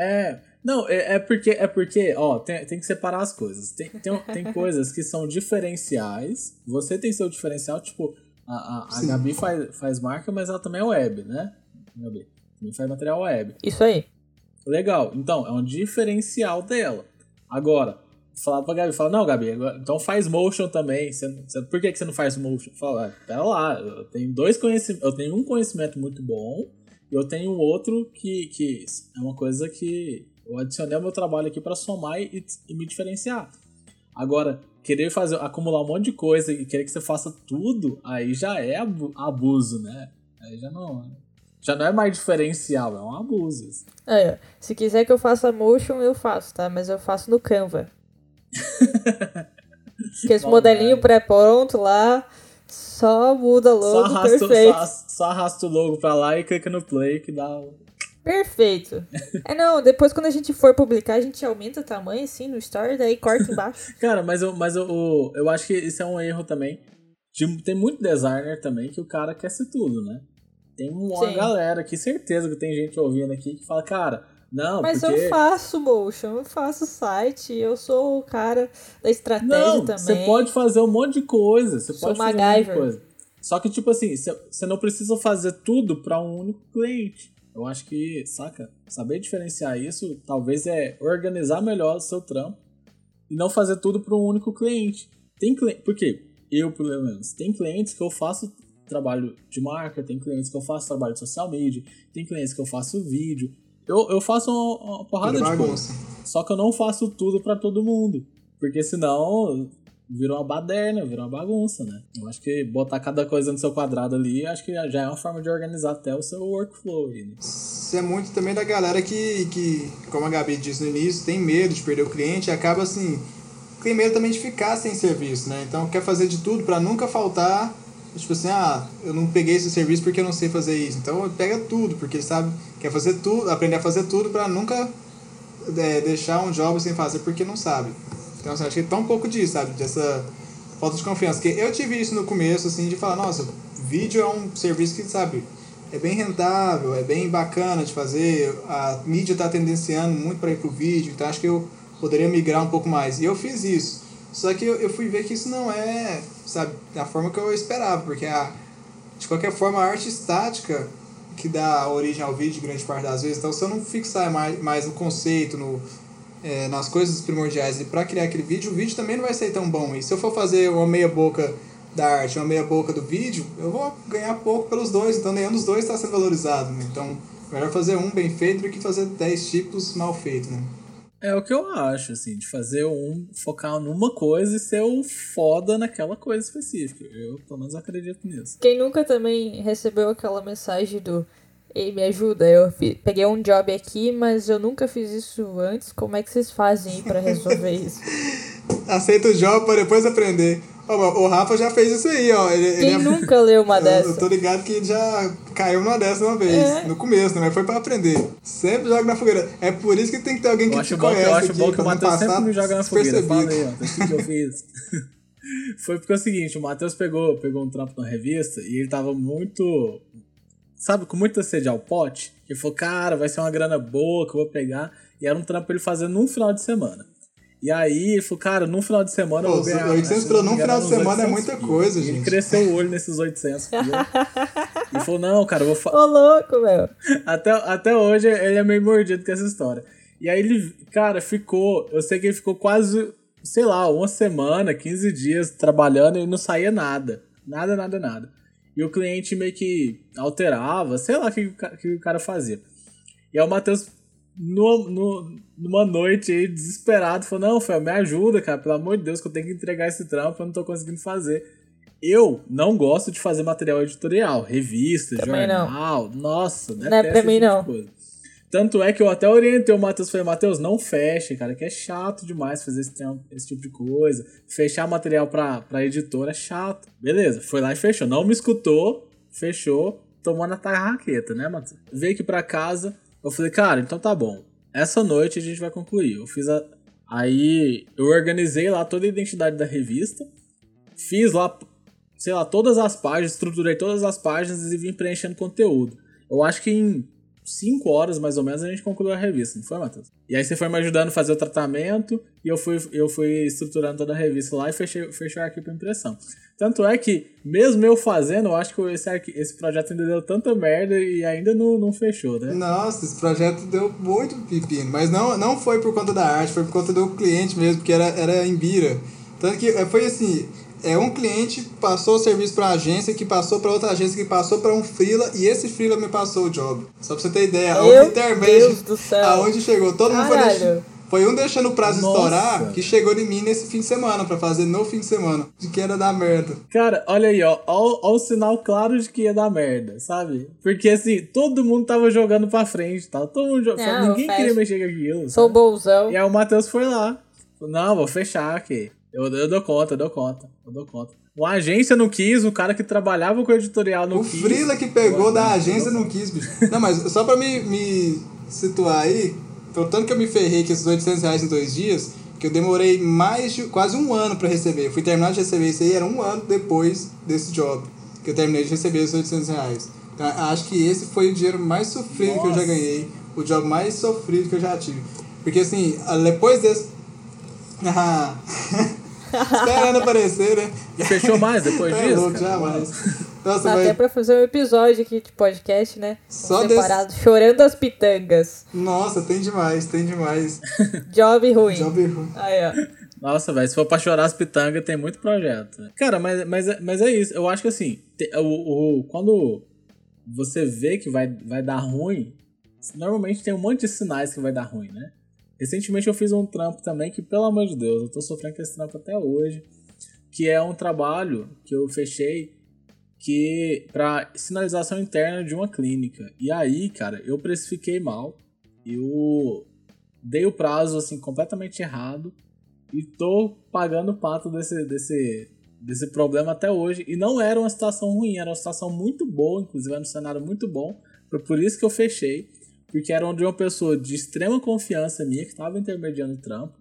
É, não, é, é, porque, é porque, ó, tem, tem que separar as coisas. Tem, tem, tem coisas que são diferenciais. Você tem seu diferencial, tipo, a, a, a Gabi faz, faz marca, mas ela também é web, né? Gabi também faz material web. Isso aí. Legal. Então, é um diferencial dela. Agora, falar pra Gabi, fala, não, Gabi, então faz motion também. Você, você, por que, que você não faz motion? Fala, ah, pera lá, eu tenho dois conhecimentos, eu tenho um conhecimento muito bom e eu tenho outro que, que é uma coisa que eu adicionei ao meu trabalho aqui para somar e, e, me diferenciar. Agora, querer fazer, acumular um monte de coisa e querer que você faça tudo, aí já é abuso, né? Aí já não, já não é mais diferencial, é um abuso. É, se quiser que eu faça motion, eu faço, tá? Mas eu faço no Canva. que esse modelinho pré-pronto lá, só muda logo, só arrasta, perfeito. Só, só arrasta o logo pra lá e clica no play que dá Perfeito. É, não, depois quando a gente for publicar, a gente aumenta o tamanho, assim, no story, daí corta embaixo. Cara, mas, eu, mas eu, eu acho que isso é um erro também. tem muito designer também que o cara quer ser tudo, né? Tem uma Sim. galera aqui, certeza que tem gente ouvindo aqui que fala, cara, não, Mas porque... eu faço motion, eu faço site, eu sou o cara da estratégia não, também. Você pode fazer um monte de coisa, você sou pode fazer um monte de coisa. Só que, tipo assim, você não precisa fazer tudo para um único cliente. Eu acho que, saca? Saber diferenciar isso talvez é organizar melhor o seu trampo e não fazer tudo para um único cliente. Tem cliente. Por quê? Eu, pelo menos. Tem clientes que eu faço trabalho de marca, tem clientes que eu faço trabalho de social media, tem clientes que eu faço vídeo. Eu, eu faço uma, uma porrada de coisa. Só que eu não faço tudo para todo mundo. Porque senão virou uma baderna, virou uma bagunça, né? Eu acho que botar cada coisa no seu quadrado ali, acho que já é uma forma de organizar até o seu workflow né? Isso é muito também da galera que, que, como a Gabi disse no início, tem medo de perder o cliente e acaba assim, tem medo também de ficar sem serviço, né? Então quer fazer de tudo para nunca faltar, tipo assim, ah, eu não peguei esse serviço porque eu não sei fazer isso. Então pega tudo, porque sabe, quer fazer tudo, aprender a fazer tudo para nunca é, deixar um job sem fazer porque não sabe. Então, assim, acho que tá um pouco disso, sabe? Dessa falta de confiança. Porque eu tive isso no começo, assim, de falar, nossa, vídeo é um serviço que, sabe, é bem rentável, é bem bacana de fazer, a mídia está tendenciando muito para ir pro vídeo, então acho que eu poderia migrar um pouco mais. E eu fiz isso. Só que eu, eu fui ver que isso não é, sabe, da forma que eu esperava, porque a, de qualquer forma a arte estática que dá origem ao vídeo grande parte das vezes, então se eu não fixar mais, mais no conceito, no, é, nas coisas primordiais e para criar aquele vídeo, o vídeo também não vai ser tão bom. E se eu for fazer uma meia boca da arte, uma meia boca do vídeo, eu vou ganhar pouco pelos dois, então nenhum dos dois está sendo valorizado. Né? Então, melhor fazer um bem feito do que fazer dez tipos mal feitos, né? É o que eu acho, assim, de fazer um, focar numa coisa e ser o foda naquela coisa específica. Eu, pelo menos, acredito nisso. Quem nunca também recebeu aquela mensagem do Ei, me ajuda, eu peguei um job aqui, mas eu nunca fiz isso antes. Como é que vocês fazem para resolver isso? Aceita o job para depois aprender. o Rafa já fez isso aí, ó. Ele, Quem ele nunca leu uma dessa? Eu tô ligado que ele já caiu numa dessa uma vez, é. no começo, né? Mas foi pra aprender. Sempre joga na fogueira. É por isso que tem que ter alguém que te conhece. Que, eu acho aqui, bom que o Matheus sempre me joga na fogueira. Fala aí, ó. Que eu fiz? foi porque é o seguinte, o Matheus pegou, pegou um trampo na revista e ele tava muito sabe, com muita sede ao pote. Ele falou, cara, vai ser uma grana boa que eu vou pegar. E era um trampo pra ele fazer num final de semana. E aí ele falou, cara, num final de semana Pô, eu vou ganhar. 800 pra num final de semana é muita coisa, gente. Ele cresceu o olho nesses 800 e falou, não, cara, eu vou fazer. Ô, louco, meu. Até, até hoje ele é meio mordido com essa história. E aí ele, cara, ficou. Eu sei que ele ficou quase, sei lá, uma semana, 15 dias trabalhando e não saía nada. Nada, nada, nada. E o cliente meio que alterava, sei lá o que, que o cara fazia. E aí o Matheus, no, no, numa noite aí, desesperado, falou: Não, Fel, me ajuda, cara, pelo amor de Deus, que eu tenho que entregar esse trampo, eu não tô conseguindo fazer. Eu não gosto de fazer material editorial, revista, Também jornal. Não. Nossa, não é pra mim, tipo não. Tanto é que eu até orientei o Matheus, falei, Matheus, não feche, cara, que é chato demais fazer esse, esse tipo de coisa. Fechar material pra, pra editora é chato. Beleza, foi lá e fechou. Não me escutou, fechou, tomou na tarraqueta, né, Matheus? Veio aqui pra casa, eu falei, cara, então tá bom. Essa noite a gente vai concluir. Eu fiz a. Aí eu organizei lá toda a identidade da revista, fiz lá, sei lá, todas as páginas, estruturei todas as páginas e vim preenchendo conteúdo. Eu acho que em 5 horas, mais ou menos, a gente concluiu a revista, não foi, Matheus? E aí você foi me ajudando a fazer o tratamento e eu fui, eu fui estruturando toda a revista lá e fechei, fechei o arquivo para impressão. Tanto é que, mesmo eu fazendo, eu acho que esse, esse projeto ainda deu tanta merda e ainda não, não fechou, né? Nossa, esse projeto deu muito pepino. Mas não, não foi por conta da arte, foi por conta do cliente mesmo, porque era, era em Bira. Tanto que é, foi assim, é um cliente passou o serviço para a agência, que passou para outra agência, que passou para um freela e esse freela me passou o job. Só para você ter ideia, Meu Deus do céu. aonde chegou. Todo mundo foi, deixando, foi um deixando o prazo Nossa. estourar que chegou em mim nesse fim de semana para fazer no fim de semana, de que era dar merda. Cara, olha aí, ó, ó, ó o sinal claro de que ia dar merda, sabe? Porque assim, todo mundo tava jogando para frente, tá? Todo mundo jogando, ninguém queria mexer com aquilo. Sou bolsão. E aí o Matheus foi lá. Não, vou fechar aqui. Eu, eu dou conta, eu dou conta, eu dou conta. Uma agência não quis, o cara que trabalhava com o editorial não o quis. O Frila que pegou da agência não quis, bicho. Não, mas só pra me, me situar aí, tanto que eu me ferrei com esses 800 reais em dois dias, que eu demorei mais de quase um ano para receber. Eu fui terminar de receber isso aí, era um ano depois desse job que eu terminei de receber esses 800 reais. Então, acho que esse foi o dinheiro mais sofrido Nossa. que eu já ganhei, o job mais sofrido que eu já tive. Porque assim, depois desse. Esperando aparecer, né? E fechou mais depois é disso? Louco, jamais. Nossa, Até pra fazer um episódio aqui de podcast, né? Só separado, desse... chorando as pitangas. Nossa, tem demais, tem demais. Job ruim. Job ruim. Aí, ó. Nossa, velho, se for pra chorar as pitangas, tem muito projeto. Cara, mas, mas, mas é isso. Eu acho que assim, o, o, quando você vê que vai, vai dar ruim, normalmente tem um monte de sinais que vai dar ruim, né? Recentemente eu fiz um trampo também que, pelo amor de Deus, eu tô sofrendo com esse trampo até hoje. Que é um trabalho que eu fechei que para sinalização interna de uma clínica. E aí, cara, eu precifiquei mal. Eu dei o prazo assim completamente errado e tô pagando o pato desse, desse, desse problema até hoje. E não era uma situação ruim, era uma situação muito boa, inclusive era um cenário muito bom. Foi por isso que eu fechei, porque era onde uma pessoa de extrema confiança minha que estava intermediando o trampo.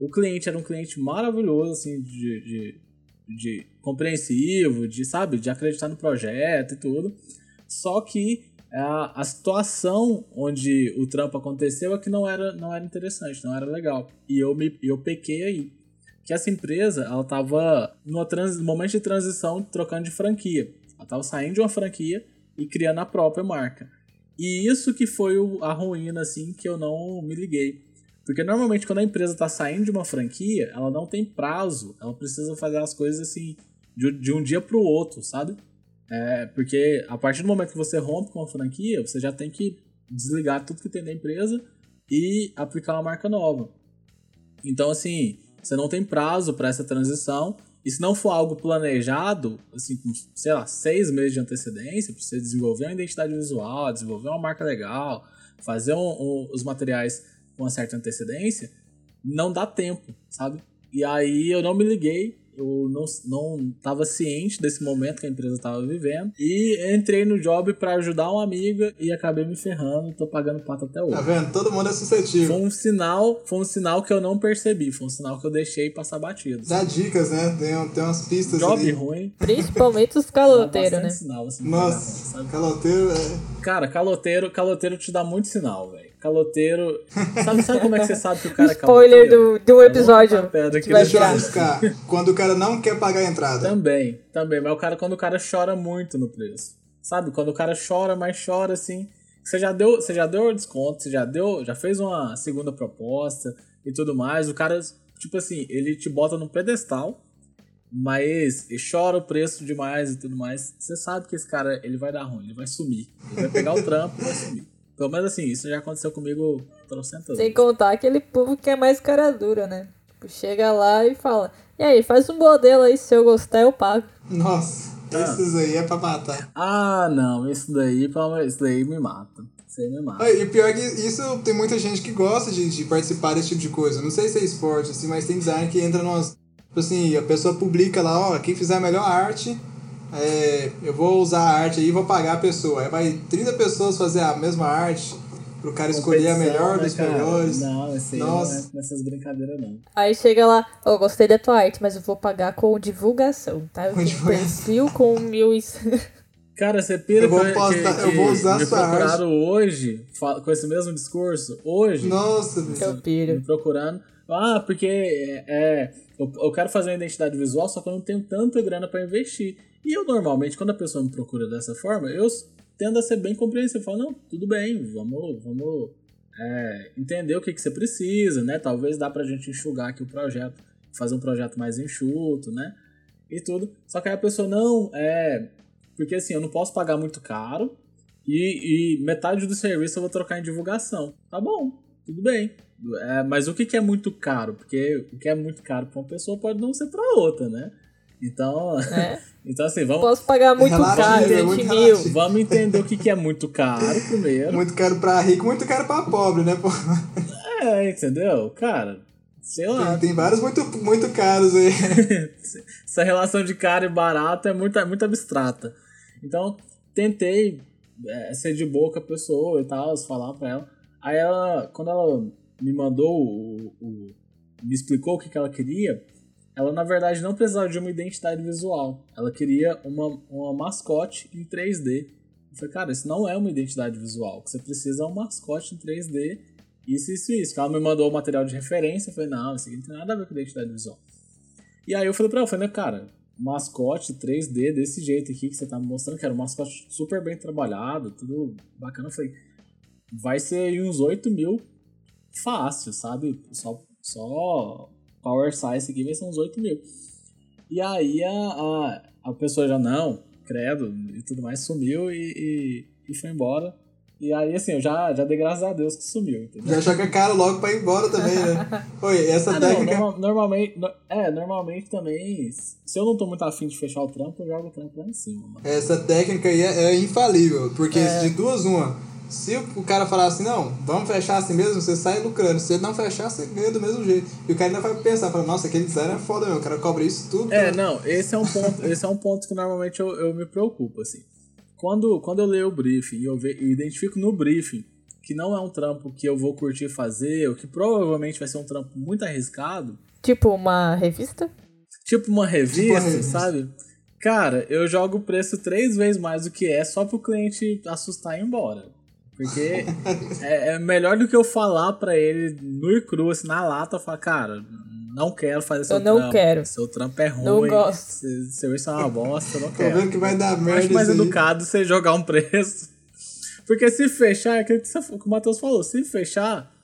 O cliente era um cliente maravilhoso, assim, de, de de compreensivo, de, sabe, de acreditar no projeto e tudo. Só que a, a situação onde o trampo aconteceu é que não era, não era interessante, não era legal. E eu, me, eu pequei aí. Que essa empresa, ela tava no momento de transição trocando de franquia. Ela tava saindo de uma franquia e criando a própria marca. E isso que foi o, a ruína, assim, que eu não me liguei. Porque normalmente quando a empresa está saindo de uma franquia, ela não tem prazo, ela precisa fazer as coisas assim de, de um dia para o outro, sabe? É, porque a partir do momento que você rompe com uma franquia, você já tem que desligar tudo que tem da empresa e aplicar uma marca nova. Então, assim, você não tem prazo para essa transição. E se não for algo planejado, assim, com, sei lá, seis meses de antecedência, para você desenvolver uma identidade visual, desenvolver uma marca legal, fazer um, um, os materiais com uma certa antecedência, não dá tempo, sabe? E aí eu não me liguei, eu não, não tava ciente desse momento que a empresa estava vivendo. E entrei no job para ajudar uma amiga e acabei me ferrando. Tô pagando pato até hoje. Tá vendo? Todo mundo é suscetível. Foi um sinal, foi um sinal que eu não percebi. Foi um sinal que eu deixei passar batido. Dá dicas, né? Tem, tem umas pistas Job ali. ruim. Principalmente os caloteiros, né? Sinal, assim, Nossa, caloteiro é... Cara, caloteiro, caloteiro te dá muito sinal, velho caloteiro. Sabe, sabe como é que você sabe que o cara é Spoiler é do, do episódio. Que vai Deixa eu Quando o cara não quer pagar a entrada. Também, também. Mas o cara, quando o cara chora muito no preço. Sabe? Quando o cara chora, mas chora assim. Você já deu, você já deu desconto, você já deu, já fez uma segunda proposta e tudo mais. O cara, tipo assim, ele te bota no pedestal, mas ele chora o preço demais e tudo mais. Você sabe que esse cara, ele vai dar ruim, ele vai sumir. Ele vai pegar o trampo e vai sumir. Pelo menos assim, isso já aconteceu comigo trocentas Sem contar aquele povo que é mais cara dura, né? Tipo, chega lá e fala, e aí, faz um modelo aí, se eu gostar eu pago. Nossa, ah. esses aí é pra matar. Ah, não, isso daí, isso daí me mata. Isso aí me mata. E pior que isso, tem muita gente que gosta de, de participar desse tipo de coisa. Não sei se é esporte, assim, mas tem design que entra numa... Tipo assim, a pessoa publica lá, ó, quem fizer a melhor arte é, eu vou usar a arte aí e vou pagar a pessoa. Aí vai 30 pessoas fazer a mesma arte pro cara escolher a melhor né, dos cara? melhores. Não, esse Nossa. não é nessas brincadeiras não. Aí chega lá, eu oh, gostei da tua arte, mas eu vou pagar com divulgação, tá? Eu com tenho perfil com mil... Cara, você pira eu vou que, postar, que, eu vou usar me sua arte. hoje, com esse mesmo discurso, hoje. Nossa, eu piro. Me procurando. Ah, porque é, é eu, eu quero fazer uma identidade visual, só que eu não tenho tanta grana para investir. E eu normalmente, quando a pessoa me procura dessa forma, eu tendo a ser bem compreensivo. Eu falo, não, tudo bem, vamos, vamos é, entender o que, que você precisa, né? Talvez dá pra gente enxugar aqui o projeto, fazer um projeto mais enxuto, né? E tudo. Só que aí a pessoa, não, é. Porque assim, eu não posso pagar muito caro e, e metade do serviço eu vou trocar em divulgação. Tá bom, tudo bem. É, mas o que, que é muito caro? Porque o que é muito caro para uma pessoa pode não ser para outra, né? Então, é. então assim, vamos. Posso pagar muito caro, 20 é mil. Vamos entender o que, que é muito caro primeiro. Muito caro pra rico, muito caro pra pobre, né? Pô? É, entendeu? Cara, sei lá. Tem, tem vários muito, muito caros aí. Essa relação de caro e barato é muito, é muito abstrata. Então, tentei é, ser de boa com a pessoa e tal, falar pra ela. Aí ela, quando ela me mandou o, o me explicou o que, que ela queria, ela na verdade não precisava de uma identidade visual. Ela queria uma, uma mascote em 3D. Eu falei, cara, isso não é uma identidade visual. O que você precisa é um mascote em 3D. Isso, isso, isso. Ela me mandou o material de referência. Eu falei, não, isso aqui não tem nada a ver com identidade visual. E aí eu falei pra ela, eu falei, né, cara, mascote 3D desse jeito aqui que você tá me mostrando, que era um mascote super bem trabalhado, tudo bacana. Eu falei, vai ser uns 8 mil fácil, sabe? Só, só Power Size aqui vai ser uns 8 mil. E aí a, a, a pessoa já, não, credo, e tudo mais, sumiu e, e, e foi embora. E aí, assim, eu já, já dei graças a Deus que sumiu, entendeu? Já joga cara logo pra ir embora também, né? Oi, essa ah, técnica. Não, normal, normalmente, é, normalmente também, se eu não tô muito afim de fechar o trampo, eu jogo o trampo lá em cima, mano. Essa técnica aí é, é infalível, porque é. de duas, uma. Se o cara falar assim, não, vamos fechar assim mesmo, você sai lucrando. Se ele não fechar, você ganha do mesmo jeito. E o cara ainda vai pensar, fala, nossa, aquele design é foda mesmo, o cara cobra isso tudo. É, não, esse é um ponto, esse é um ponto que normalmente eu, eu me preocupo, assim. Quando, quando eu leio o briefing e eu, ve, eu identifico no briefing que não é um trampo que eu vou curtir fazer, ou que provavelmente vai ser um trampo muito arriscado. Tipo uma revista? Tipo uma revista, tipo uma revista. sabe? Cara, eu jogo o preço três vezes mais do que é só pro cliente assustar e ir embora. Porque é, é, melhor do que eu falar pra ele nu e cru, assim, na lata, falar, cara, não quero fazer seu eu trampo. Eu não quero. Seu trampo é ruim. Não gosto. Seu isso é uma bosta, eu não quero. Tô vendo que vai dar merda. Acho mais educado você jogar um preço. Porque se fechar, é aquilo que o Matheus falou, se fechar,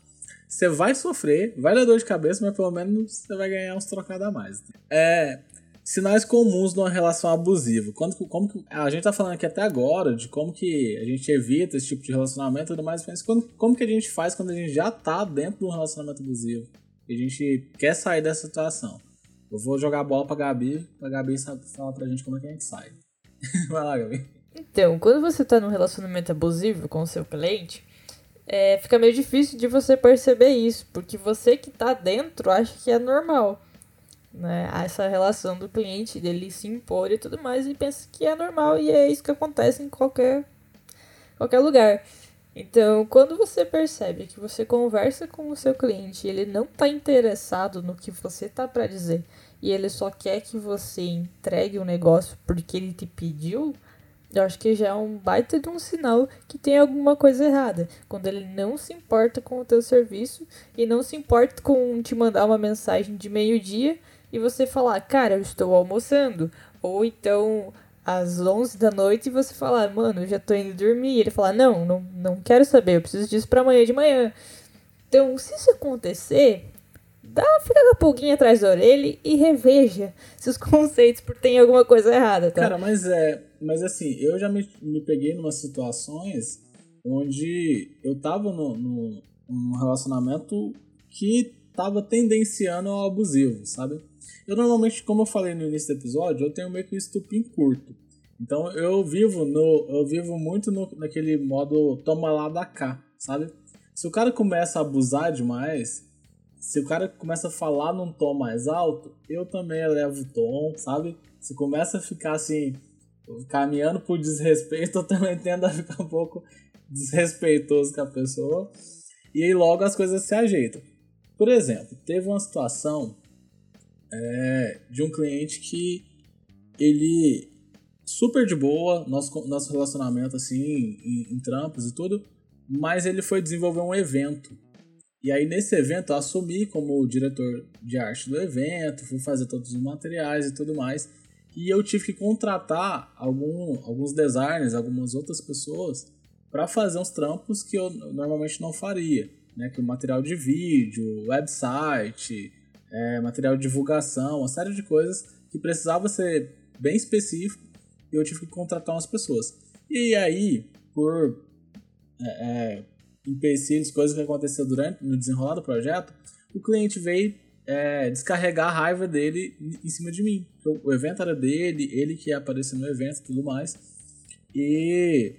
você vai sofrer, vai dar dor de cabeça, mas pelo menos você vai ganhar uns trocados a mais. É, sinais comuns de uma relação abusiva. Quando, como que, a gente tá falando aqui até agora de como que a gente evita esse tipo de relacionamento e tudo mais, mas quando, como que a gente faz quando a gente já tá dentro de um relacionamento abusivo? E a gente quer sair dessa situação. Eu vou jogar a bola pra Gabi, pra Gabi falar pra gente como é que a gente sai. Vai lá, Gabi. Então, quando você tá num relacionamento abusivo com o seu cliente, é, fica meio difícil de você perceber isso, porque você que tá dentro acha que é normal né, essa relação do cliente, dele se impor e tudo mais, e pensa que é normal e é isso que acontece em qualquer, qualquer lugar. Então, quando você percebe que você conversa com o seu cliente e ele não está interessado no que você tá para dizer e ele só quer que você entregue o um negócio porque ele te pediu, eu acho que já é um baita de um sinal que tem alguma coisa errada. Quando ele não se importa com o teu serviço e não se importa com te mandar uma mensagem de meio-dia e você falar, cara, eu estou almoçando. Ou então, às 11 da noite, e você falar, mano, eu já tô indo dormir. E ele falar, não, não, não quero saber, eu preciso disso pra amanhã de manhã. Então, se isso acontecer, dá, fica com a pulguinha atrás da orelha e reveja seus conceitos, porque tem alguma coisa errada, tá? Cara, mas é. Mas assim, eu já me, me peguei em umas situações onde eu tava no, no, num relacionamento que tava tendenciando ao abusivo, sabe? Eu normalmente, como eu falei no início do episódio, eu tenho meio que um estupim curto. Então eu vivo no, eu vivo muito no, naquele modo toma lá da cá, sabe? Se o cara começa a abusar demais, se o cara começa a falar num tom mais alto, eu também elevo o tom, sabe? Se começa a ficar assim, caminhando por desrespeito, eu também tendo a ficar um pouco desrespeitoso com a pessoa. E aí logo as coisas se ajeitam. Por exemplo, teve uma situação é, de um cliente que ele super de boa, nosso, nosso relacionamento assim, em, em trampos e tudo, mas ele foi desenvolver um evento. E aí nesse evento eu assumi como diretor de arte do evento, fui fazer todos os materiais e tudo mais. E eu tive que contratar algum, alguns designers, algumas outras pessoas para fazer uns trampos que eu normalmente não faria, né? Que o material de vídeo, website, é, material de divulgação, uma série de coisas que precisava ser bem específico e eu tive que contratar umas pessoas. E aí, por é, é, empecilhos, coisas que aconteceram durante no desenrolar do projeto, o cliente veio é, descarregar a raiva dele em cima de mim. O evento era dele, ele que ia aparecer no evento e tudo mais. E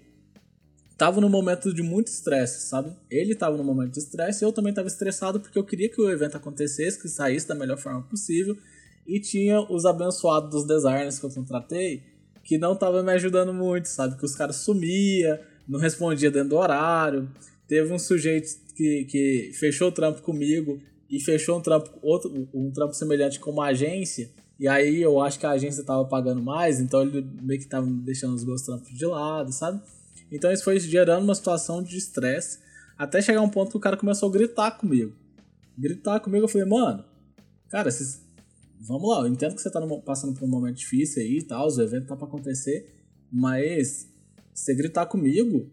tava num momento de muito estresse, sabe? Ele tava num momento de estresse e eu também tava estressado porque eu queria que o evento acontecesse, que saísse da melhor forma possível. E tinha os abençoados dos designers que eu contratei que não tava me ajudando muito, sabe? Que os caras sumia, não respondia dentro do horário. Teve um sujeito que, que fechou o trampo comigo e fechou um trampo, outro, um trampo semelhante com uma agência. E aí eu acho que a agência tava pagando mais, então ele meio que tava deixando os meus trampos de lado, sabe? Então isso foi gerando uma situação de estresse, até chegar um ponto que o cara começou a gritar comigo. Gritar comigo, eu falei, mano, cara, vamos lá, eu entendo que você tá passando por um momento difícil aí e tal, o evento tá pra acontecer, mas se você gritar comigo,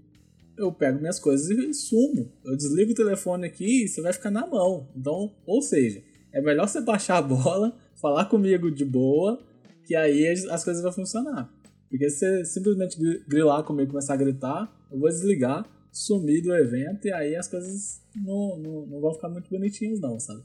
eu pego minhas coisas e sumo. Eu desligo o telefone aqui e você vai ficar na mão. Então, ou seja, é melhor você baixar a bola, falar comigo de boa, que aí as coisas vão funcionar. Porque se você simplesmente grilar comigo e começar a gritar, eu vou desligar, sumir do evento e aí as coisas não, não, não vão ficar muito bonitinhas não, sabe?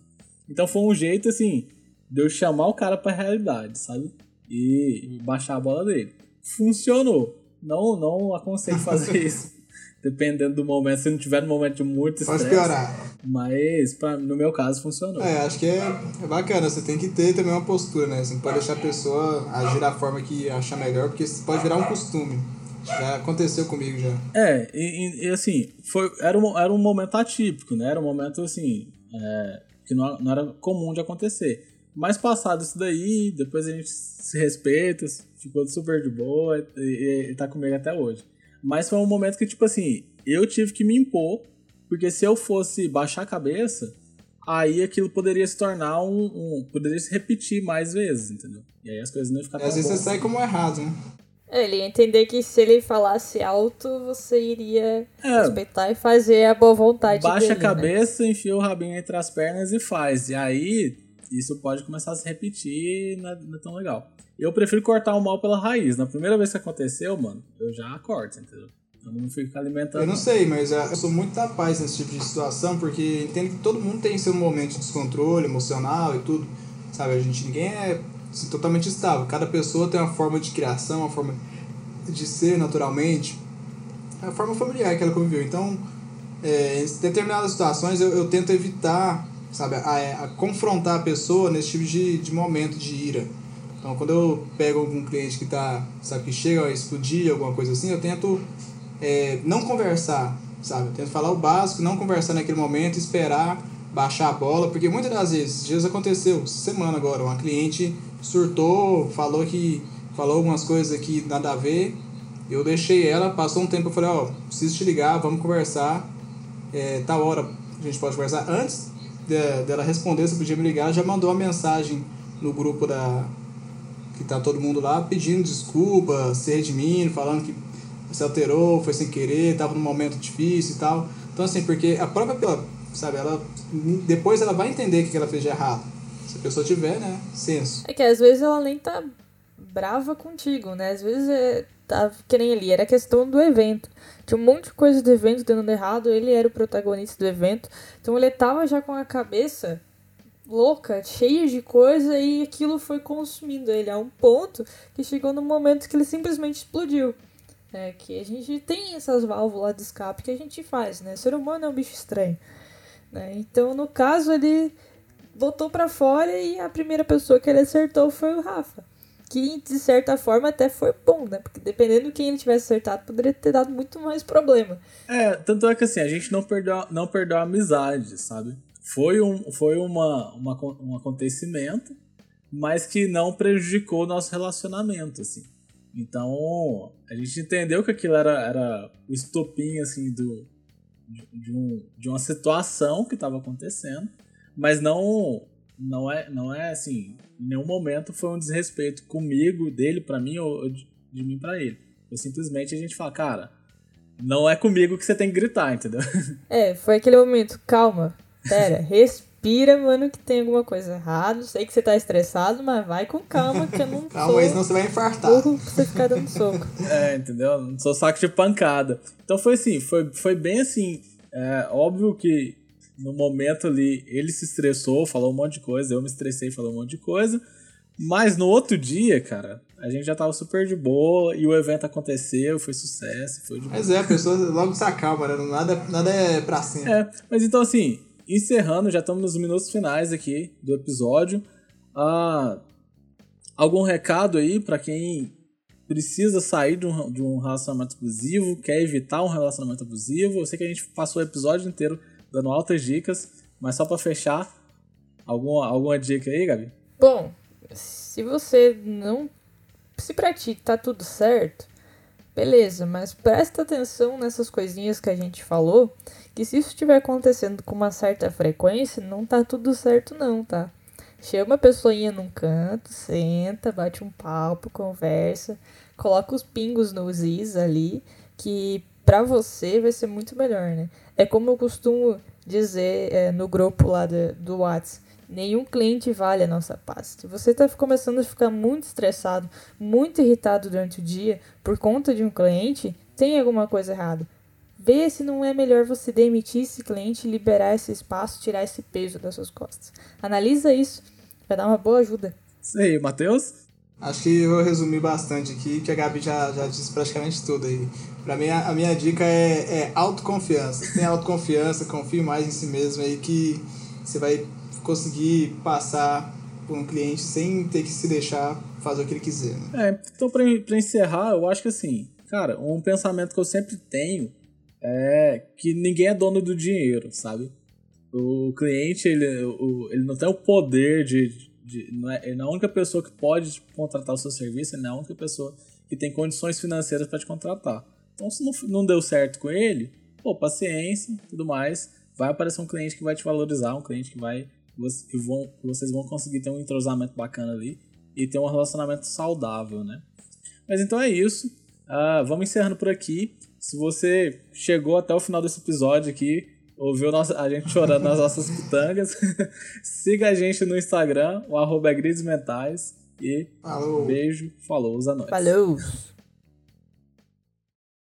Então foi um jeito, assim, de eu chamar o cara pra realidade, sabe? E baixar a bola dele. Funcionou. Não, não aconselho fazer isso dependendo do momento, se não tiver no momento de muito estresse. Pode piorar. Mas pra, no meu caso funcionou. É, acho que é, é bacana, você tem que ter também uma postura, né? Você não pode deixar a pessoa agir da forma que achar melhor, porque pode virar um costume. Já aconteceu comigo já. É, e, e assim, foi, era, um, era um momento atípico, né? Era um momento assim, é, que não, não era comum de acontecer. Mas passado isso daí, depois a gente se respeita, ficou super de boa e, e, e tá comigo até hoje. Mas foi um momento que, tipo assim, eu tive que me impor, porque se eu fosse baixar a cabeça, aí aquilo poderia se tornar um, um poderia se repetir mais vezes, entendeu? E aí as coisas não iam ficar tão Às vezes você sai como errado, né? É, ele ia entender que se ele falasse alto, você iria é, respeitar e fazer a boa vontade Baixa dele, a né? cabeça, né? enfia o rabinho entre as pernas e faz. E aí, isso pode começar a se repetir e não é, não é tão legal. Eu prefiro cortar o mal pela raiz. Na primeira vez que aconteceu, mano, eu já corto, entendeu? Eu não fico alimentando. Eu não sei, mas é, eu sou muito da paz nesse tipo de situação, porque entendo que todo mundo tem seu momento de descontrole emocional e tudo. Sabe, a gente ninguém é assim, totalmente estável. Cada pessoa tem uma forma de criação, uma forma de ser naturalmente. É a forma familiar que ela conviveu. Então, é, em determinadas situações eu, eu tento evitar, sabe, a, a confrontar a pessoa nesse tipo de, de momento de ira então, quando eu pego algum cliente que tá, sabe, que chega a explodir, alguma coisa assim, eu tento é, não conversar, sabe? Eu tento falar o básico, não conversar naquele momento, esperar baixar a bola, porque muitas das vezes, dias aconteceu, semana agora, uma cliente surtou, falou que falou algumas coisas aqui nada a ver, eu deixei ela, passou um tempo, eu falei, ó, oh, preciso te ligar, vamos conversar, é, tal hora a gente pode conversar. Antes de, dela responder, se podia me ligar, já mandou uma mensagem no grupo da, que tá todo mundo lá pedindo desculpa, se redimindo, falando que se alterou, foi sem querer, tava num momento difícil e tal. Então, assim, porque a própria, sabe, ela depois ela vai entender o que ela fez de errado. Se a pessoa tiver, né, senso. É que às vezes ela nem tá brava contigo, né? Às vezes é, tá que nem ali, era questão do evento. Tinha um monte de coisa do evento dando errado, ele era o protagonista do evento. Então ele tava já com a cabeça louca, cheia de coisa e aquilo foi consumindo ele a um ponto que chegou no momento que ele simplesmente explodiu. É que a gente tem essas válvulas de escape que a gente faz, né? O ser humano é um bicho estranho. Né? Então, no caso, ele botou para fora e a primeira pessoa que ele acertou foi o Rafa. Que de certa forma até foi bom, né? Porque dependendo de quem ele tivesse acertado, poderia ter dado muito mais problema. É, tanto é que assim, a gente não perdeu, não perdeu a amizade, sabe? Foi um, foi uma, uma, um acontecimento, mas que não prejudicou o nosso relacionamento, assim. Então, a gente entendeu que aquilo era, era o estopim, assim, do, de, de, um, de uma situação que estava acontecendo, mas não, não, é, não é, assim, em nenhum momento foi um desrespeito comigo, dele para mim, ou de, de mim para ele. Foi simplesmente a gente falar, cara, não é comigo que você tem que gritar, entendeu? É, foi aquele momento, calma, Pera, respira, mano, que tem alguma coisa errada. Sei que você tá estressado, mas vai com calma, que eu não Calma sou aí, senão você vai infartar. Burro pra você ficar dando soco. É, entendeu? Não sou saco de pancada. Então foi assim, foi, foi bem assim. É, óbvio que no momento ali ele se estressou, falou um monte de coisa, eu me estressei, falou um monte de coisa. Mas no outro dia, cara, a gente já tava super de boa e o evento aconteceu, foi sucesso, foi de Mas é, a pessoa logo se acalma, né? Nada, nada é pra cima. É, mas então assim, encerrando, já estamos nos minutos finais aqui do episódio. Ah, algum recado aí para quem precisa sair de um, de um relacionamento abusivo, quer evitar um relacionamento abusivo? Eu sei que a gente passou o episódio inteiro dando altas dicas, mas só para fechar, Alguma, alguma dica aí, Gabi? Bom, se você não. Se pra ti tá tudo certo, beleza, mas presta atenção nessas coisinhas que a gente falou, que se isso estiver acontecendo com uma certa frequência, não tá tudo certo, não, tá? Chama a pessoinha num canto, senta, bate um papo, conversa, coloca os pingos nos is ali, que pra você vai ser muito melhor, né? É como eu costumo dizer é, no grupo lá do WhatsApp. Nenhum cliente vale a nossa paz. Se você está começando a ficar muito estressado, muito irritado durante o dia por conta de um cliente, tem alguma coisa errada. Vê se não é melhor você demitir esse cliente, liberar esse espaço, tirar esse peso das suas costas. Analisa isso, vai dar uma boa ajuda. Isso aí, Matheus? Acho que eu vou resumir bastante aqui, que a Gabi já, já disse praticamente tudo aí. Pra mim, a, a minha dica é, é autoconfiança. Tenha autoconfiança, confie mais em si mesmo aí que você vai conseguir passar por um cliente sem ter que se deixar fazer o que ele quiser. Né? É, então pra encerrar, eu acho que assim, cara, um pensamento que eu sempre tenho é que ninguém é dono do dinheiro, sabe? O cliente, ele, o, ele não tem o poder de. de não é, ele não é a única pessoa que pode contratar o seu serviço, ele não é a única pessoa que tem condições financeiras para te contratar. Então, se não, não deu certo com ele, pô, paciência tudo mais. Vai aparecer um cliente que vai te valorizar, um cliente que vai que, vão, vocês vão conseguir ter um entrosamento bacana ali e ter um relacionamento saudável, né? Mas então é isso. Uh, vamos encerrando por aqui. Se você chegou até o final desse episódio aqui, ouviu nossa, a gente chorando nas nossas pitangas, siga a gente no Instagram, o arroba é Mentais. E falou. beijo, falou, usa nós. Falou!